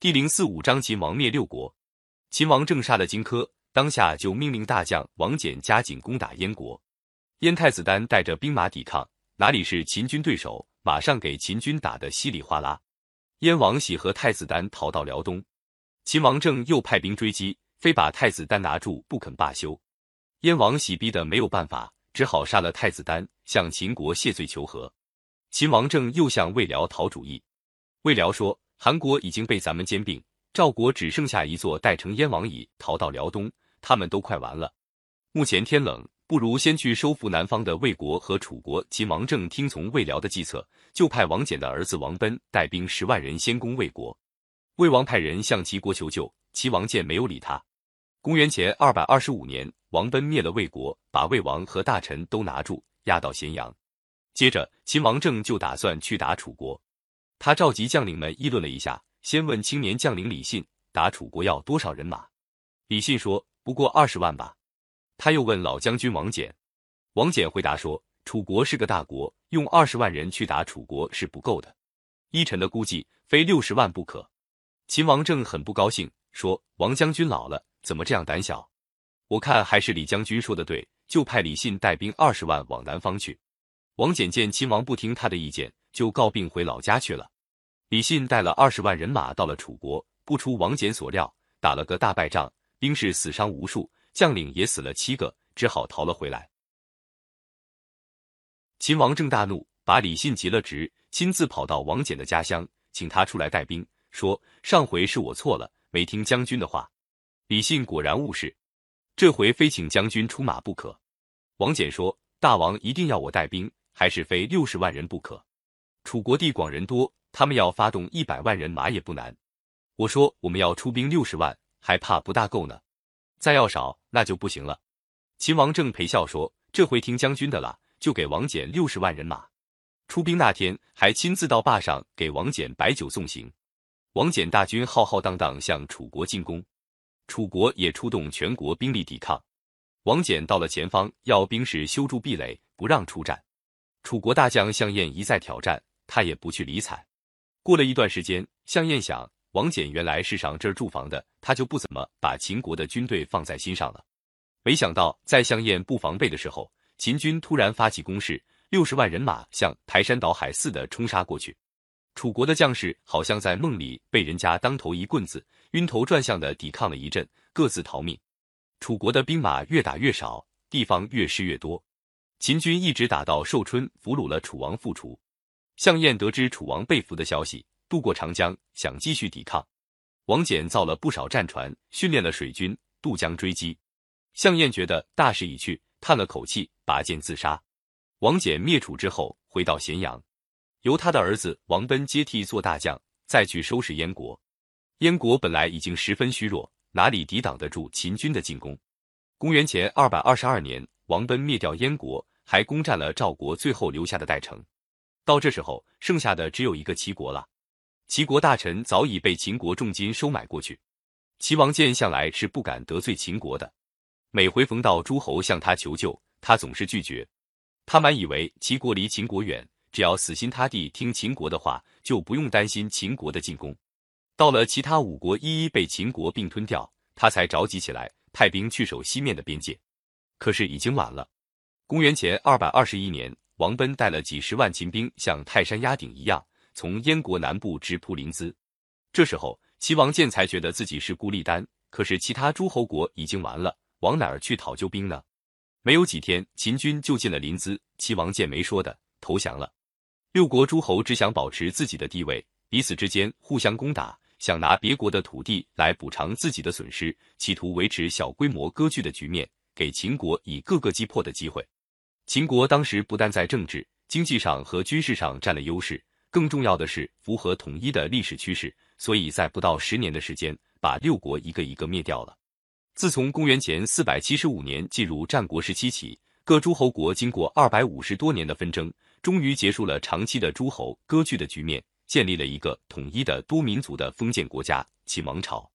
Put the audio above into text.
第零四五章秦王灭六国。秦王政杀了荆轲，当下就命令大将王翦加紧攻打燕国。燕太子丹带着兵马抵抗，哪里是秦军对手？马上给秦军打得稀里哗啦。燕王喜和太子丹逃到辽东，秦王政又派兵追击，非把太子丹拿住不肯罢休。燕王喜逼得没有办法，只好杀了太子丹，向秦国谢罪求和。秦王政又向魏辽讨主意，魏辽说：“韩国已经被咱们兼并，赵国只剩下一座代城燕王矣，逃到辽东，他们都快完了。目前天冷，不如先去收复南方的魏国和楚国。”秦王政听从魏辽的计策，就派王翦的儿子王奔带兵十万人先攻魏国。魏王派人向齐国求救，齐王建没有理他。公元前二百二十五年，王奔灭了魏国，把魏王和大臣都拿住，押到咸阳。接着，秦王政就打算去打楚国。他召集将领们议论了一下，先问青年将领李信：“打楚国要多少人马？”李信说：“不过二十万吧。”他又问老将军王翦，王翦回答说：“楚国是个大国，用二十万人去打楚国是不够的。依臣的估计，非六十万不可。”秦王政很不高兴，说：“王将军老了，怎么这样胆小？我看还是李将军说的对，就派李信带兵二十万往南方去。”王翦见秦王不听他的意见，就告病回老家去了。李信带了二十万人马到了楚国，不出王翦所料，打了个大败仗，兵士死伤无数，将领也死了七个，只好逃了回来。秦王正大怒，把李信急了职，亲自跑到王翦的家乡，请他出来带兵，说：“上回是我错了，没听将军的话。”李信果然误事，这回非请将军出马不可。王翦说：“大王一定要我带兵。”还是非六十万人不可。楚国地广人多，他们要发动一百万人马也不难。我说我们要出兵六十万，还怕不大够呢。再要少那就不行了。秦王政陪笑说：“这回听将军的了，就给王翦六十万人马。”出兵那天还亲自到坝上给王翦摆酒送行。王翦大军浩浩荡荡向楚国进攻，楚国也出动全国兵力抵抗。王翦到了前方，要兵士修筑壁垒，不让出战。楚国大将项燕一再挑战，他也不去理睬。过了一段时间，项燕想，王翦原来是上这儿驻防的，他就不怎么把秦国的军队放在心上了。没想到，在项燕不防备的时候，秦军突然发起攻势，六十万人马像排山倒海似的冲杀过去。楚国的将士好像在梦里被人家当头一棍子，晕头转向的抵抗了一阵，各自逃命。楚国的兵马越打越少，地方越失越多。秦军一直打到寿春，俘虏了楚王复楚。项燕得知楚王被俘的消息，渡过长江，想继续抵抗。王翦造了不少战船，训练了水军，渡江追击。项燕觉得大势已去，叹了口气，拔剑自杀。王翦灭楚之后，回到咸阳，由他的儿子王奔接替做大将，再去收拾燕国。燕国本来已经十分虚弱，哪里抵挡得住秦军的进攻？公元前二百二十二年。王奔灭掉燕国，还攻占了赵国最后留下的代城。到这时候，剩下的只有一个齐国了。齐国大臣早已被秦国重金收买过去。齐王建向来是不敢得罪秦国的，每回逢到诸侯向他求救，他总是拒绝。他满以为齐国离秦国远，只要死心塌地听秦国的话，就不用担心秦国的进攻。到了其他五国一一被秦国并吞掉，他才着急起来，派兵去守西面的边界。可是已经晚了。公元前二百二十一年，王奔带了几十万秦兵，像泰山压顶一样，从燕国南部直扑临淄。这时候，齐王建才觉得自己是孤立单，可是其他诸侯国已经完了，往哪儿去讨救兵呢？没有几天，秦军就进了临淄，齐王建没说的投降了。六国诸侯只想保持自己的地位，彼此之间互相攻打，想拿别国的土地来补偿自己的损失，企图维持小规模割据的局面。给秦国以各个击破的机会。秦国当时不但在政治、经济上和军事上占了优势，更重要的是符合统一的历史趋势，所以在不到十年的时间，把六国一个一个灭掉了。自从公元前四百七十五年进入战国时期起，各诸侯国经过二百五十多年的纷争，终于结束了长期的诸侯割据的局面，建立了一个统一的多民族的封建国家——秦王朝。